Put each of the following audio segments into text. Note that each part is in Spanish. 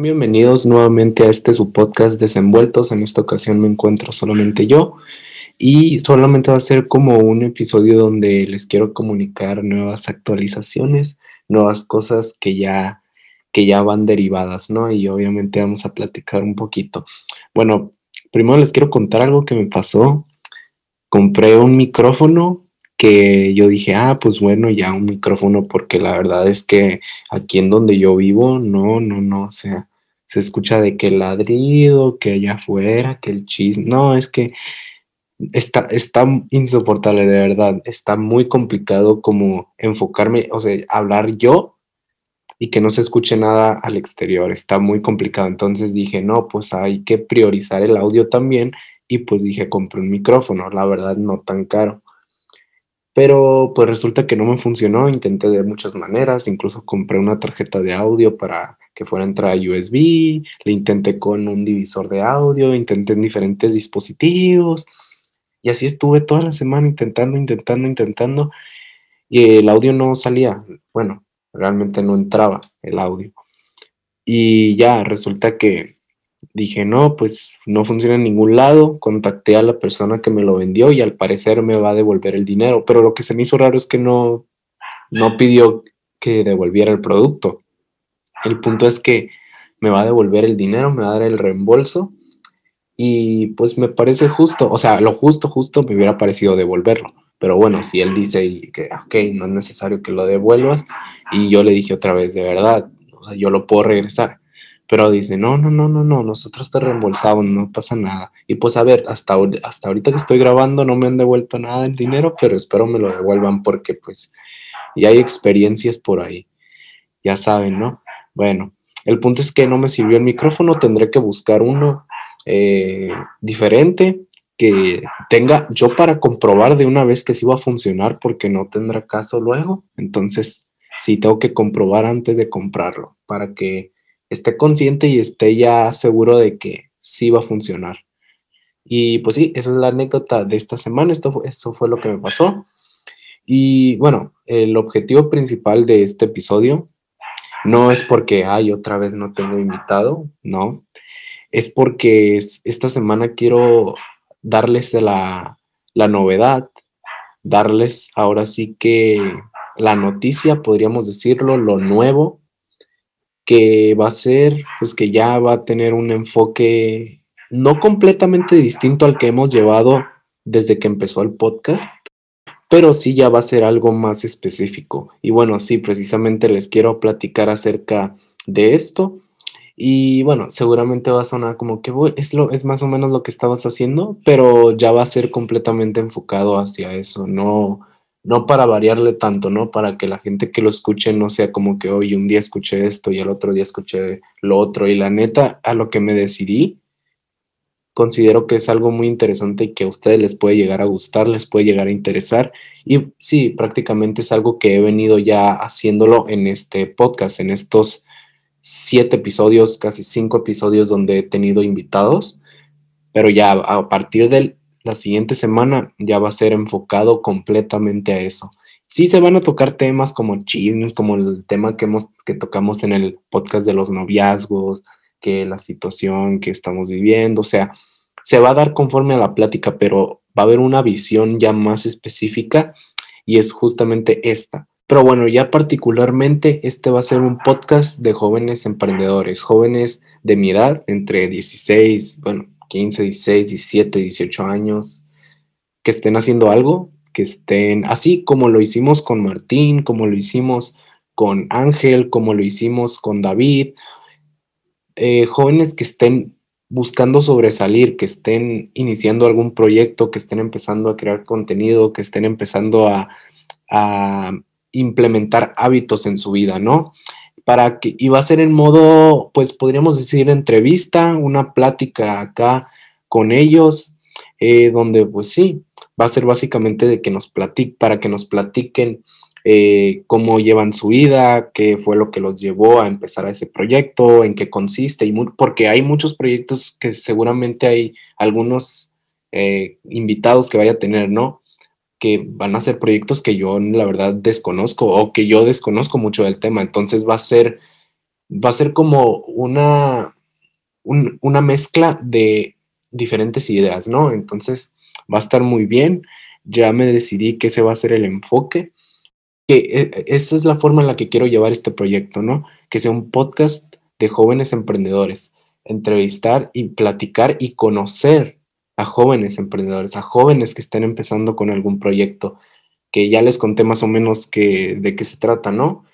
Bienvenidos nuevamente a este su podcast Desenvueltos. En esta ocasión me encuentro solamente yo y solamente va a ser como un episodio donde les quiero comunicar nuevas actualizaciones, nuevas cosas que ya que ya van derivadas, ¿no? Y obviamente vamos a platicar un poquito. Bueno, primero les quiero contar algo que me pasó. Compré un micrófono que yo dije, ah, pues bueno, ya un micrófono, porque la verdad es que aquí en donde yo vivo, no, no, no, o sea, se escucha de que el ladrido, que allá afuera, que el chisme, no, es que está, está insoportable, de verdad, está muy complicado como enfocarme, o sea, hablar yo y que no se escuche nada al exterior, está muy complicado, entonces dije, no, pues hay que priorizar el audio también y pues dije, compré un micrófono, la verdad, no tan caro. Pero pues resulta que no me funcionó, intenté de muchas maneras, incluso compré una tarjeta de audio para que fuera entrada USB, le intenté con un divisor de audio, intenté en diferentes dispositivos y así estuve toda la semana intentando, intentando, intentando y el audio no salía, bueno, realmente no entraba el audio. Y ya resulta que dije, no, pues no funciona en ningún lado, contacté a la persona que me lo vendió y al parecer me va a devolver el dinero, pero lo que se me hizo raro es que no, no pidió que devolviera el producto. El punto es que me va a devolver el dinero, me va a dar el reembolso y pues me parece justo, o sea, lo justo, justo me hubiera parecido devolverlo. Pero bueno, si él dice que, ok, no es necesario que lo devuelvas, y yo le dije otra vez, de verdad, o sea, yo lo puedo regresar pero dice, no, no, no, no, no, nosotros te reembolsamos, no pasa nada. Y pues a ver, hasta, hasta ahorita que estoy grabando no me han devuelto nada del dinero, pero espero me lo devuelvan porque pues ya hay experiencias por ahí. Ya saben, ¿no? Bueno, el punto es que no me sirvió el micrófono, tendré que buscar uno eh, diferente que tenga yo para comprobar de una vez que sí va a funcionar porque no tendrá caso luego. Entonces, sí tengo que comprobar antes de comprarlo para que esté consciente y esté ya seguro de que sí va a funcionar. Y pues sí, esa es la anécdota de esta semana, esto, esto fue lo que me pasó. Y bueno, el objetivo principal de este episodio no es porque, ay, otra vez no tengo invitado, no, es porque esta semana quiero darles la, la novedad, darles ahora sí que la noticia, podríamos decirlo, lo nuevo que va a ser, pues que ya va a tener un enfoque no completamente distinto al que hemos llevado desde que empezó el podcast, pero sí ya va a ser algo más específico. Y bueno, sí, precisamente les quiero platicar acerca de esto. Y bueno, seguramente va a sonar como que es, lo, es más o menos lo que estabas haciendo, pero ya va a ser completamente enfocado hacia eso, no, no para variarle tanto, ¿no? Para que la gente que lo escuche no sea como que hoy un día escuché esto y el otro día escuché lo otro. Y la neta, a lo que me decidí, considero que es algo muy interesante y que a ustedes les puede llegar a gustar, les puede llegar a interesar. Y sí, prácticamente es algo que he venido ya haciéndolo en este podcast, en estos siete episodios, casi cinco episodios donde he tenido invitados. Pero ya a partir del la siguiente semana ya va a ser enfocado completamente a eso. Sí se van a tocar temas como chismes, como el tema que, hemos, que tocamos en el podcast de los noviazgos, que la situación que estamos viviendo, o sea, se va a dar conforme a la plática, pero va a haber una visión ya más específica y es justamente esta. Pero bueno, ya particularmente este va a ser un podcast de jóvenes emprendedores, jóvenes de mi edad, entre 16, bueno, 15, 16, 17, 18 años, que estén haciendo algo, que estén así como lo hicimos con Martín, como lo hicimos con Ángel, como lo hicimos con David, eh, jóvenes que estén buscando sobresalir, que estén iniciando algún proyecto, que estén empezando a crear contenido, que estén empezando a, implementar hábitos en su vida, ¿no? para que, y va a ser en modo, pues podríamos decir, entrevista, una plática acá con ellos, eh, donde pues sí, va a ser básicamente de que nos platiquen, para que nos platiquen eh, cómo llevan su vida, qué fue lo que los llevó a empezar a ese proyecto, en qué consiste, y porque hay muchos proyectos que seguramente hay algunos eh, invitados que vaya a tener, ¿no? que van a ser proyectos que yo la verdad desconozco o que yo desconozco mucho del tema. Entonces va a ser va a ser como una, una mezcla de diferentes ideas, ¿no? Entonces va a estar muy bien. Ya me decidí que ese va a ser el enfoque, que eh, esa es la forma en la que quiero llevar este proyecto, ¿no? Que sea un podcast de jóvenes emprendedores, entrevistar y platicar y conocer a jóvenes emprendedores, a jóvenes que estén empezando con algún proyecto, que ya les conté más o menos de qué se trata, ¿no?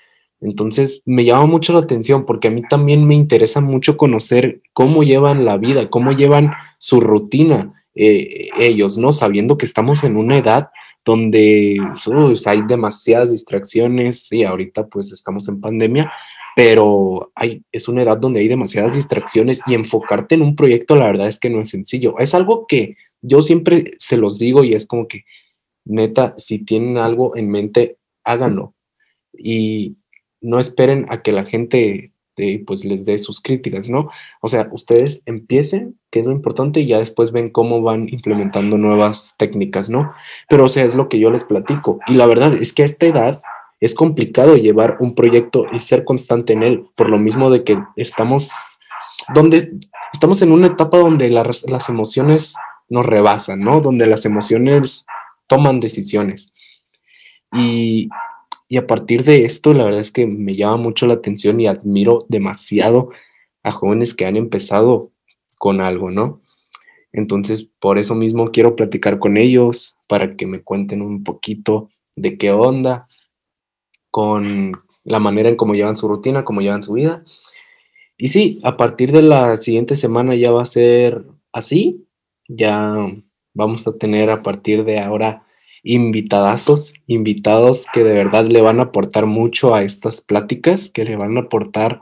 Entonces me llama mucho la atención porque a mí también me interesa mucho conocer cómo llevan la vida, cómo llevan su rutina eh, ellos, ¿no? Sabiendo que estamos en una edad donde hay demasiadas distracciones, sí, ahorita pues estamos en pandemia, pero hay, es una edad donde hay demasiadas distracciones y enfocarte en un proyecto, la verdad es que no es sencillo. Es algo que yo siempre se los digo y es como que, neta, si tienen algo en mente, háganlo. Y no esperen a que la gente pues les dé sus críticas, ¿no? O sea, ustedes empiecen, que es lo importante, y ya después ven cómo van implementando nuevas técnicas, ¿no? Pero, o sea, es lo que yo les platico. Y la verdad es que a esta edad es complicado llevar un proyecto y ser constante en él, por lo mismo de que estamos, donde estamos en una etapa donde las emociones nos rebasan, ¿no? Donde las emociones toman decisiones. Y y a partir de esto, la verdad es que me llama mucho la atención y admiro demasiado a jóvenes que han empezado con algo, ¿no? Entonces, por eso mismo quiero platicar con ellos para que me cuenten un poquito de qué onda con la manera en cómo llevan su rutina, cómo llevan su vida. Y sí, a partir de la siguiente semana ya va a ser así. Ya vamos a tener a partir de ahora invitadazos, invitados que de verdad le van a aportar mucho a estas pláticas, que le van a aportar,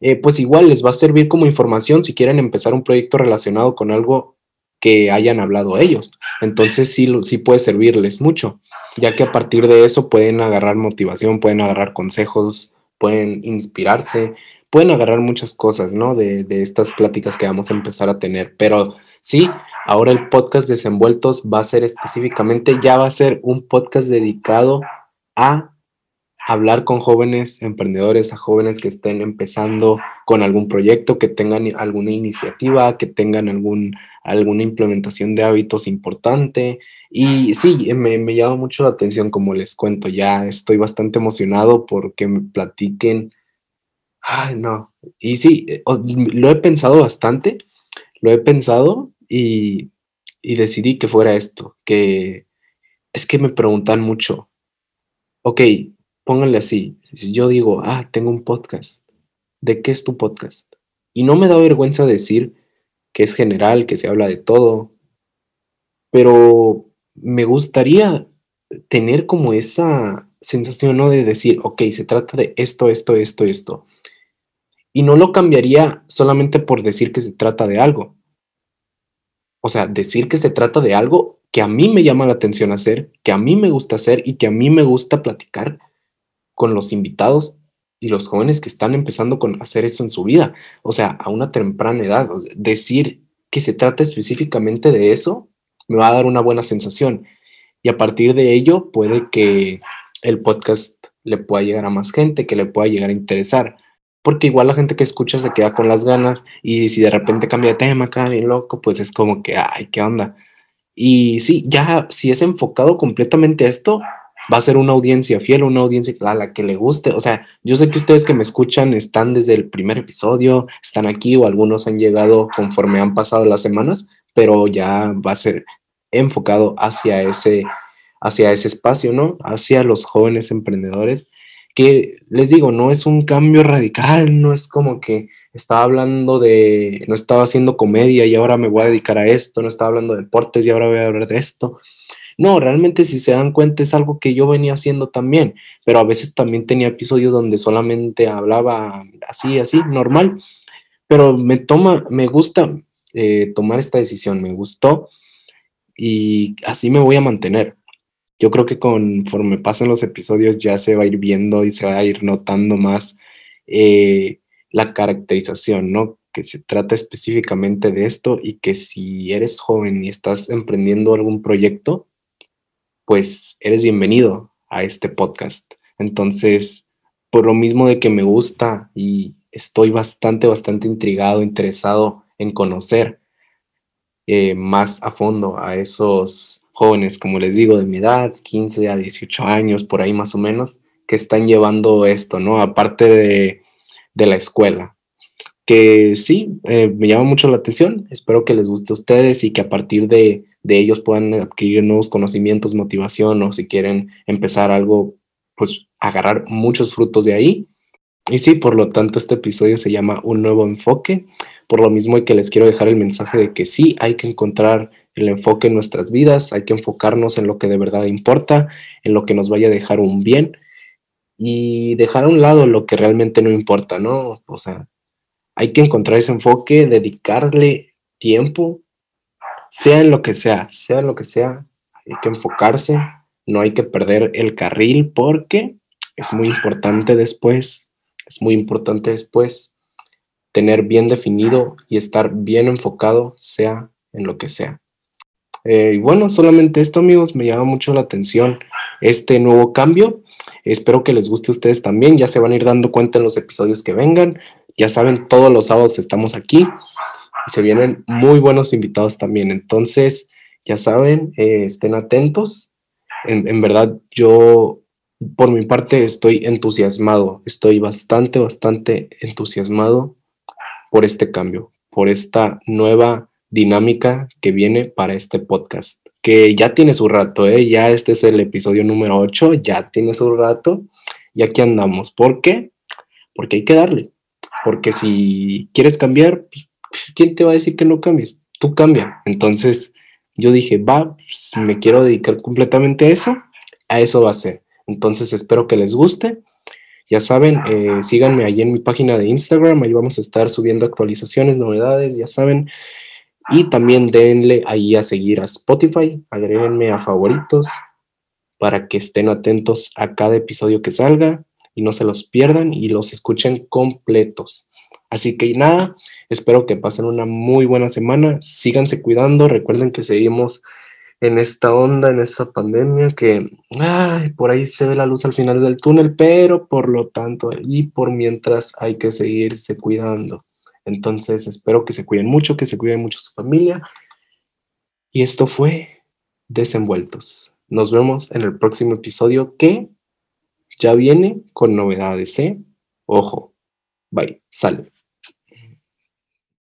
eh, pues igual les va a servir como información si quieren empezar un proyecto relacionado con algo que hayan hablado ellos. Entonces sí, sí puede servirles mucho, ya que a partir de eso pueden agarrar motivación, pueden agarrar consejos, pueden inspirarse, pueden agarrar muchas cosas, ¿no? De, de estas pláticas que vamos a empezar a tener. Pero sí, Ahora el podcast Desenvueltos va a ser específicamente, ya va a ser un podcast dedicado a hablar con jóvenes emprendedores, a jóvenes que estén empezando con algún proyecto, que tengan alguna iniciativa, que tengan algún, alguna implementación de hábitos importante. Y sí, me, me llama mucho la atención, como les cuento, ya estoy bastante emocionado porque me platiquen. Ay, no. Y sí, lo he pensado bastante, lo he pensado y, decidí que fuera esto, que es que me preguntan mucho, ok, pónganle así, si yo digo, ah, tengo un podcast, ¿de qué es tu podcast? Y no me da vergüenza decir que es general, que se habla de todo, pero me gustaría tener como esa sensación, ¿no? De decir, ok, se trata de esto, esto, esto, esto. Y no lo cambiaría solamente por decir que se trata de algo, o sea, decir que se trata de algo que a mí me llama la atención hacer, que a mí me gusta hacer y que a mí me gusta platicar con los invitados y los jóvenes que están empezando con hacer eso en su vida. O sea, a una temprana edad, decir que se trata específicamente de eso me va a dar una buena sensación. Y a partir de ello puede que el podcast le pueda llegar a más gente, que le pueda llegar a interesar porque igual la gente que escucha se queda con las ganas y si de repente cambia de tema, queda bien loco, pues es como que, ay, ¿qué onda? Y sí, ya si es enfocado completamente a esto, va a ser una audiencia fiel, una audiencia a la que le guste. O sea, yo sé que ustedes que me escuchan están desde el primer episodio, están aquí o algunos han llegado conforme han pasado las semanas, pero ya va a ser enfocado hacia ese, hacia ese espacio, ¿no? Hacia los jóvenes emprendedores que les digo, no es un cambio radical, no es como que estaba hablando de, no estaba haciendo comedia y ahora me voy a dedicar a esto, no estaba hablando de deportes y ahora voy a hablar de esto. No, realmente si se dan cuenta es algo que yo venía haciendo también, pero a veces también tenía episodios donde solamente hablaba así, así, normal, pero me toma, me gusta eh, tomar esta decisión, me gustó y así me voy a mantener yo creo que conforme pasen los episodios ya se va a ir viendo y se va a ir notando más eh, la caracterización, ¿no? Que se trata específicamente de esto y que si eres joven y estás emprendiendo algún proyecto, pues eres bienvenido a este podcast. Entonces, por lo mismo de que me gusta y estoy bastante, bastante intrigado, interesado en conocer eh, más a fondo a esos jóvenes, como les digo, de mi edad, 15 a 18 años, por ahí más o menos, que están llevando esto, ¿no? Aparte de, de la escuela, que sí, eh, me llama mucho la atención, espero que les guste a ustedes y que a partir de, de ellos puedan adquirir nuevos conocimientos, motivación o si quieren empezar algo, pues agarrar muchos frutos de ahí. Y sí, por lo tanto, este episodio se llama Un nuevo enfoque. Por lo mismo que les quiero dejar el mensaje de que sí, hay que encontrar el enfoque en nuestras vidas, hay que enfocarnos en lo que de verdad importa, en lo que nos vaya a dejar un bien y dejar a un lado lo que realmente no importa, ¿no? O sea, hay que encontrar ese enfoque, dedicarle tiempo, sea en lo que sea, sea en lo que sea, hay que enfocarse, no hay que perder el carril porque es muy importante después, es muy importante después tener bien definido y estar bien enfocado, sea en lo que sea. Eh, y bueno, solamente esto, amigos, me llama mucho la atención este nuevo cambio. Espero que les guste a ustedes también. Ya se van a ir dando cuenta en los episodios que vengan. Ya saben, todos los sábados estamos aquí y se vienen muy buenos invitados también. Entonces, ya saben, eh, estén atentos. en verdad, yo por mi parte estoy entusiasmado. Estoy bastante, bastante entusiasmado por este cambio, por esta nueva dinámica que viene para este podcast, que ya tiene su rato, ¿eh? ya este es el episodio número 8, ya tiene su rato y aquí andamos. ¿Por qué? Porque hay que darle, porque si quieres cambiar, pues, ¿quién te va a decir que no cambies? Tú cambia. Entonces yo dije, va, pues, me quiero dedicar completamente a eso, a eso va a ser. Entonces espero que les guste ya saben, eh, síganme ahí en mi página de Instagram, ahí vamos a estar subiendo actualizaciones, novedades, ya saben. Y también denle ahí a seguir a Spotify, agréguenme a favoritos para que estén atentos a cada episodio que salga y no se los pierdan y los escuchen completos. Así que nada, espero que pasen una muy buena semana, síganse cuidando, recuerden que seguimos en esta onda, en esta pandemia, que ay, por ahí se ve la luz al final del túnel, pero por lo tanto, y por mientras hay que seguirse cuidando. Entonces, espero que se cuiden mucho, que se cuiden mucho su familia. Y esto fue Desenvueltos. Nos vemos en el próximo episodio que ya viene con novedades, ¿eh? Ojo. Bye. Sale.